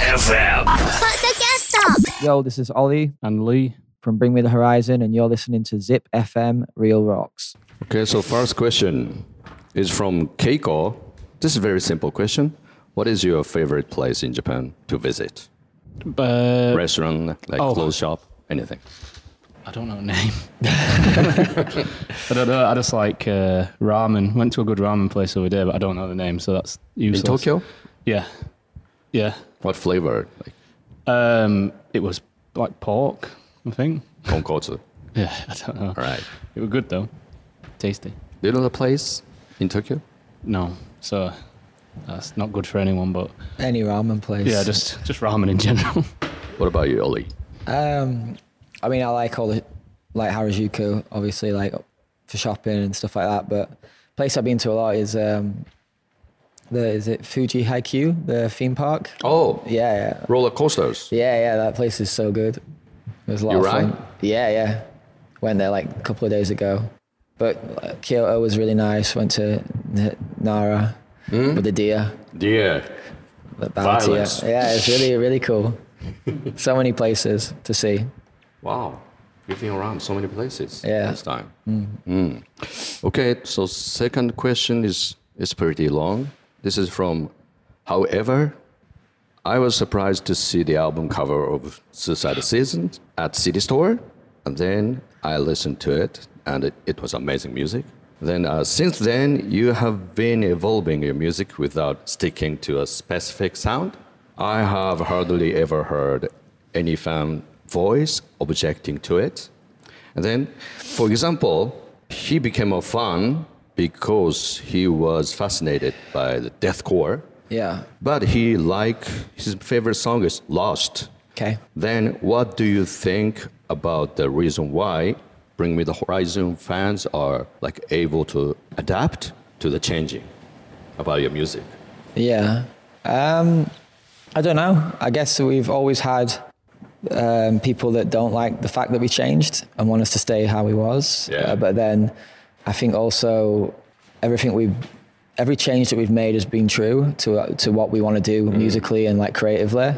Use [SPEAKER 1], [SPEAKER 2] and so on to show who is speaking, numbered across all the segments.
[SPEAKER 1] FM.
[SPEAKER 2] Put the guest up.
[SPEAKER 3] Yo, this is Oli
[SPEAKER 4] And Lee,
[SPEAKER 3] from Bring Me the Horizon, and you're listening to Zip FM Real Rocks.
[SPEAKER 5] Okay, so first question is from Keiko. This is a very simple question. What is your favorite place in Japan to visit?
[SPEAKER 4] uh,
[SPEAKER 5] Restaurant, like
[SPEAKER 4] oh.
[SPEAKER 5] clothes shop, anything.
[SPEAKER 4] I don't know a name. I don't know. I just like uh, ramen. Went to a good ramen place over there, but I don't know the name, so that's useless. In.
[SPEAKER 5] Tokyo?
[SPEAKER 4] Yeah, yeah.
[SPEAKER 5] What flavor? Like
[SPEAKER 4] Um, it was like pork, I think.
[SPEAKER 5] tonkotsu.
[SPEAKER 4] Yeah, I don't know.
[SPEAKER 5] All right.
[SPEAKER 4] It was good though, tasty.
[SPEAKER 5] Do you know the place in Tokyo?
[SPEAKER 4] No, so that's not good for anyone. But
[SPEAKER 3] Any ramen place.
[SPEAKER 4] yeah, just just ramen in general.
[SPEAKER 5] What about you, Oli?
[SPEAKER 3] Um, I mean, I like all the like Harajuku, obviously, like for shopping and stuff like that. But place I've been to a lot is um, the is it Fuji Haikyuu, the theme park.
[SPEAKER 5] Oh,
[SPEAKER 3] Yeah, yeah,
[SPEAKER 5] roller coasters.
[SPEAKER 3] yeah, yeah. That place is so good. It was a lot
[SPEAKER 5] You
[SPEAKER 3] of
[SPEAKER 5] right?
[SPEAKER 3] fun. Yeah, yeah. Went there like a couple of days ago. But uh, Kyoto was really nice. Went to Nara with the deer.
[SPEAKER 5] Deer.
[SPEAKER 3] the bounty.
[SPEAKER 5] Violence.
[SPEAKER 3] Yeah, it's really really cool. so many places to see.
[SPEAKER 5] Wow. You've been around so many places
[SPEAKER 3] Yeah.
[SPEAKER 5] this time. Mm. Okay, so second question is is pretty long. This is from However, I was surprised to see the album cover of Suicide Season at City Store, and then I listened to it, and it, it was amazing music. Then uh, since then, you have been evolving your music without sticking to a specific sound. I have hardly ever heard any fan voice objecting to it. And then, for example, he became a fan because he was fascinated by the deathcore
[SPEAKER 3] Yeah.
[SPEAKER 5] but he like his favorite song is Lost.
[SPEAKER 3] Okay.
[SPEAKER 5] Then what do you think about the reason why Bring Me the Horizon fans are like able to adapt to the changing about your music?
[SPEAKER 3] Yeah. Um, I don't know. I guess we've always had um, people that don't like the fact that we changed and want us to stay how we was.
[SPEAKER 5] Yeah.
[SPEAKER 3] Uh, but then I think also everything we've, every change that we've made has been true to to what we want to do musically and like creatively.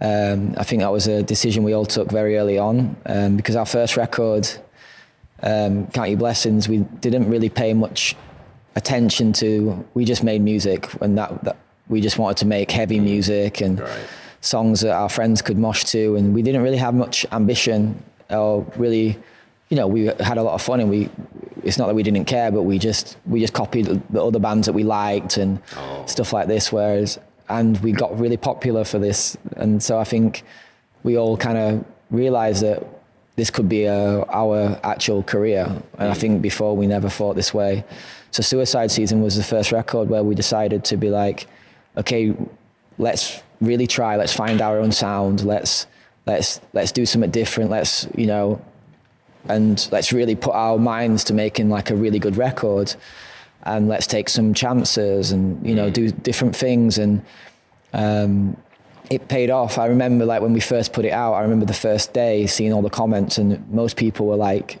[SPEAKER 3] Um, I think that was a decision we all took very early on um, because our first record, um, Count Your Blessings, we didn't really pay much attention to. We just made music, and that, that we just wanted to make heavy music and
[SPEAKER 5] Right.
[SPEAKER 3] songs that our friends could mosh to, and we didn't really have much ambition or really, you know, we had a lot of fun, and we. It's not that we didn't care, but we just we just copied the other bands that we liked and oh. stuff like this. Whereas, and we got really popular for this, and so I think we all kind of realized that this could be a, our actual career. And I mm. think before we never thought this way. So Suicide Season was the first record where we decided to be like, okay, let's really try. Let's find our own sound. Let's let's let's do something different. Let's you know, and let's really put our minds to making like a really good record. And let's take some chances and you know do different things and um, it paid off. I remember like when we first put it out, I remember the first day seeing all the comments and most people were like,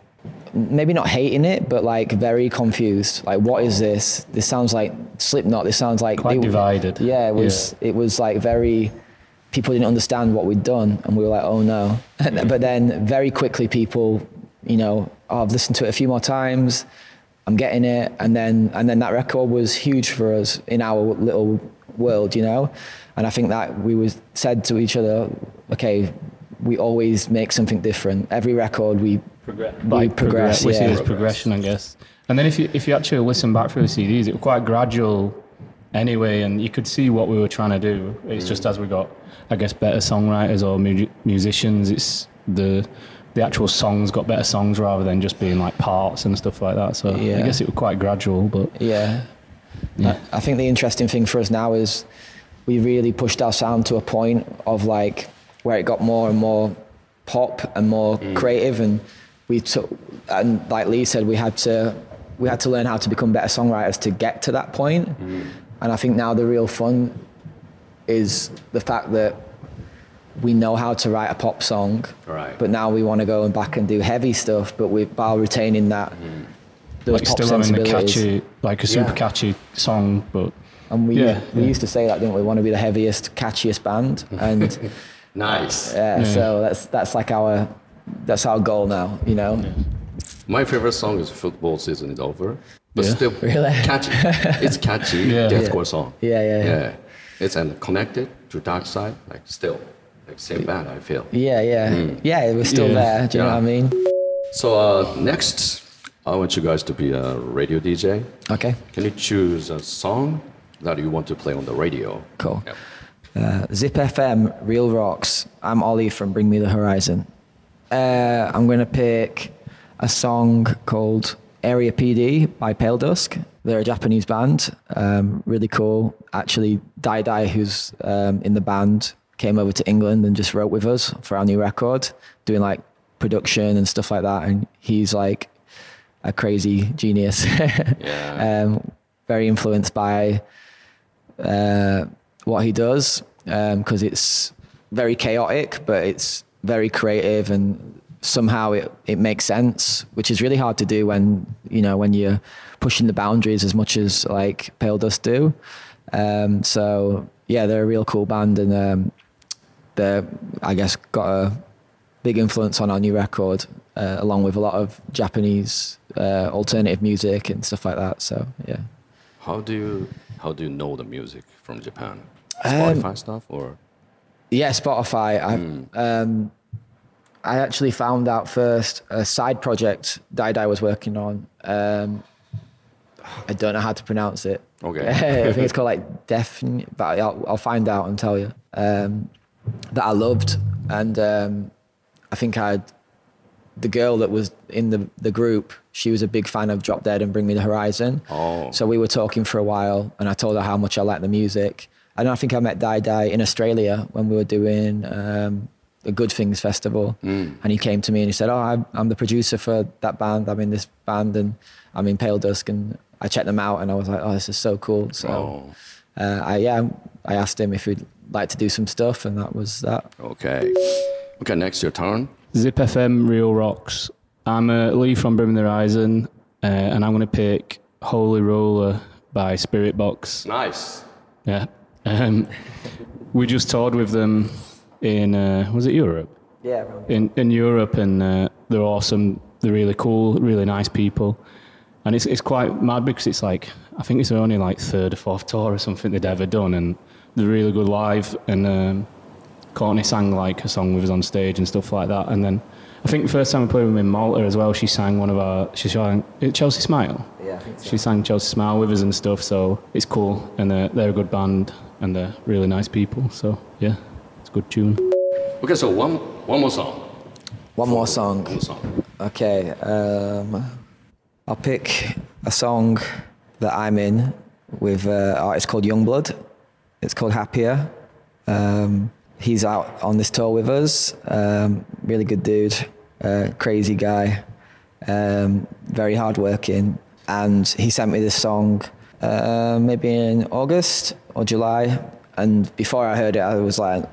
[SPEAKER 3] maybe not hating it, but like very confused. Like, what is this? This sounds like Slipknot. This sounds like
[SPEAKER 4] Quite
[SPEAKER 3] they-
[SPEAKER 4] divided.
[SPEAKER 3] Yeah, it was. It was like very. People didn't understand what we'd done, and we were like, "Oh no!" but then very quickly, people, you know, oh, I've listened to it a few more times. I'm getting it, and then and then that record was huge for us in our little world, you know. And I think that we was said to each other, okay, we always make something different. Every record we
[SPEAKER 4] Progress.
[SPEAKER 3] we progress.
[SPEAKER 4] We see this progression, I guess. And then if you if you actually listen back through the CDs, it was quite gradual anyway, and you could see what we were trying to do. It's just mm. as we got, I guess, better songwriters or mu- musicians, it's the the actual songs got better songs rather than just being like parts and stuff like that. So
[SPEAKER 3] Yeah.
[SPEAKER 4] I guess it was quite gradual, but
[SPEAKER 3] Yeah.
[SPEAKER 4] Yeah.
[SPEAKER 3] I I think the interesting thing for us now is we really pushed our sound to a point of like where it got more and more pop and more mm. creative and we took and like Lee said we had to we had to learn how to become better songwriters to get to that point. Mm. And I think now the real fun is the fact that we know how to write a pop song,
[SPEAKER 5] Right.
[SPEAKER 3] but now we want to go and back and do heavy stuff, but we while retaining that mm-hmm. those
[SPEAKER 4] like
[SPEAKER 3] pop
[SPEAKER 4] still having the
[SPEAKER 3] sensibilities.
[SPEAKER 4] catchy, like a super
[SPEAKER 5] Yeah.
[SPEAKER 4] catchy song, but
[SPEAKER 3] and we
[SPEAKER 4] Yeah,
[SPEAKER 3] we
[SPEAKER 4] yeah.
[SPEAKER 3] used to say that, didn't we? We want to be the heaviest, catchiest band, and
[SPEAKER 5] Nice.
[SPEAKER 3] yeah, so that's that's like our that's our goal now, you know.
[SPEAKER 5] My favorite song is "Football Season Is Over," but
[SPEAKER 4] Yeah.
[SPEAKER 5] still
[SPEAKER 3] Really?
[SPEAKER 5] catchy. It's catchy
[SPEAKER 4] Yeah.
[SPEAKER 5] deathcore song.
[SPEAKER 3] Yeah, yeah, yeah.
[SPEAKER 5] It's and connected to Dark Side, like still, same band. I feel.
[SPEAKER 3] Yeah, yeah, yeah. it was still
[SPEAKER 4] Yeah.
[SPEAKER 3] there. Do you know what I mean?
[SPEAKER 5] So uh, next, I want you guys to be a radio DJ.
[SPEAKER 3] Okay,
[SPEAKER 5] Can you choose a song that you want to play on the radio?
[SPEAKER 3] cool.
[SPEAKER 5] Yep.
[SPEAKER 3] Uh, Zip FM, Real Rocks. I'm Oli from Bring Me the Horizon. Uh, I'm going to pick a song called Area PD by Pale Dusk. They're a Japanese band, um, really cool. Actually, Dai Dai, who's um, in the band, came over to England and just wrote with us for our new record, doing like production and stuff like that. And he's like a crazy genius.
[SPEAKER 5] Yeah.
[SPEAKER 3] um, very influenced by uh, what he does because it's very chaotic, but it's very creative and somehow it, it makes sense, which is really hard to do when you know when you're pushing the boundaries as much as like Pale Dusk do. Um, so yeah, they're a real cool band and um, they're I guess got a big influence on our new record, uh, along with a lot of Japanese uh, alternative music and stuff like that. So yeah.
[SPEAKER 5] How do you how do you know the music from Japan?
[SPEAKER 3] Um,
[SPEAKER 5] Spotify stuff or?
[SPEAKER 3] Yeah, Spotify. I, um, I actually found out first a side project Dai Dai was working on. Um, I don't know how to pronounce it.
[SPEAKER 5] Okay.
[SPEAKER 3] I think it's called like Def, but I'll, I'll find out and tell you. Um, that I loved, and um, I think I the girl that was in the the group. She was a big fan of Drop Dead and Bring Me the Horizon.
[SPEAKER 5] Oh.
[SPEAKER 3] So we were talking for a while, and I told her how much I liked the music. And I think I met Dai Dai in Australia when we were doing um, the Good Things Festival. And he came to me and he said, "Oh, I'm, I'm the producer for that band. I'm in this band, and I'm in Pale Dusk." And I checked them out, and I was like, "Oh, this is so cool." So,
[SPEAKER 5] Oh.
[SPEAKER 3] Uh, I yeah, I asked him if he'd like to do some stuff, and that was that.
[SPEAKER 5] Okay. Okay, next your turn.
[SPEAKER 4] Zip FM, Real Rocks. I'm uh, Lee from Bring Me the Horizon, uh, and I'm going to pick Holy Roller by Spiritbox.
[SPEAKER 5] Nice.
[SPEAKER 4] Yeah. Um, we just toured with them in, uh, was it Europe?
[SPEAKER 3] Yeah.
[SPEAKER 4] in in Europe, and uh, they're awesome. They're really cool, really nice people, and it's it's quite mad because it's like I think it's only like third or fourth tour or something they'd ever done, and they're really good live. And um, Courtney sang like a song with us on stage and stuff like that. And then I think the first time I played with them in Malta as well, she sang one of our she sang Chelsea Smile.
[SPEAKER 3] Yeah, I think so.
[SPEAKER 4] She sang Chelsea Smile with us and stuff, so it's cool. And they're, they're a good band and they're really nice people. So yeah, it's a good tune.
[SPEAKER 5] Okay, so one one more song.
[SPEAKER 3] One more song.
[SPEAKER 5] One more song.
[SPEAKER 3] Okay, um, I'll pick a song that I'm in with uh, an artist called Yungblud. It's called Happier. Um, he's out on this tour with us. Um, really good dude, uh, crazy guy, um, very hardworking. And he sent me this song uh, maybe in August or July. And before I heard it, I was like,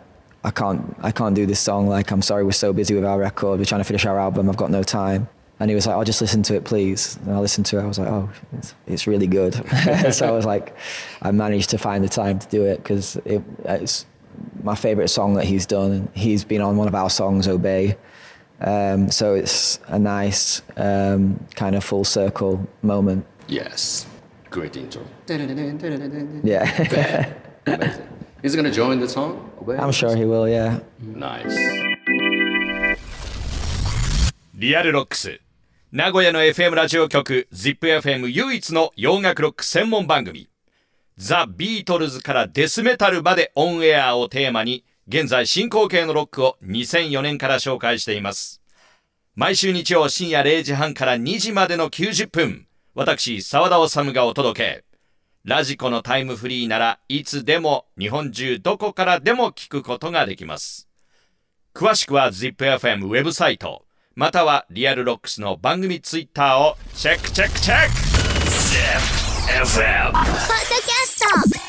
[SPEAKER 3] I can't, I can't do this song. Like, I'm sorry, we're so busy with our record. We're trying to finish our album. I've got no time. And he was like, "Oh, just listen to it, please." And I listened to it. I was like, "Oh, it's, it's really good." so I was like, I managed to find the time to do it because it, it's my favorite song that he's done. And he's been on one of our songs, "Obey." Um, so it's a nice um, kind of full circle moment.
[SPEAKER 5] Yes. Great intro.
[SPEAKER 3] Yeah,
[SPEAKER 5] Amazing. Is he gonna join the song?
[SPEAKER 3] I'm sure he will. Yeah.
[SPEAKER 5] Nice.
[SPEAKER 1] リアルロックス。 名古屋の FM ラジオ局 ZIPFM 唯一の洋楽ロック専門番組。ザ・ビートルズからデスメタルまでオンエアをテーマに、現在進行形のロックを2004年から紹介しています。毎週日曜深夜0時半から2時までの90分、私、沢田治がお届け。ラジコのタイムフリーならいつでも日本中どこからでも聞くことができます。詳しくは ZIPFM ウェブサイト、またはリアルロックスの番組ツイッターをチェックチェックチェック !ZIPFM!
[SPEAKER 2] ポッドキャスト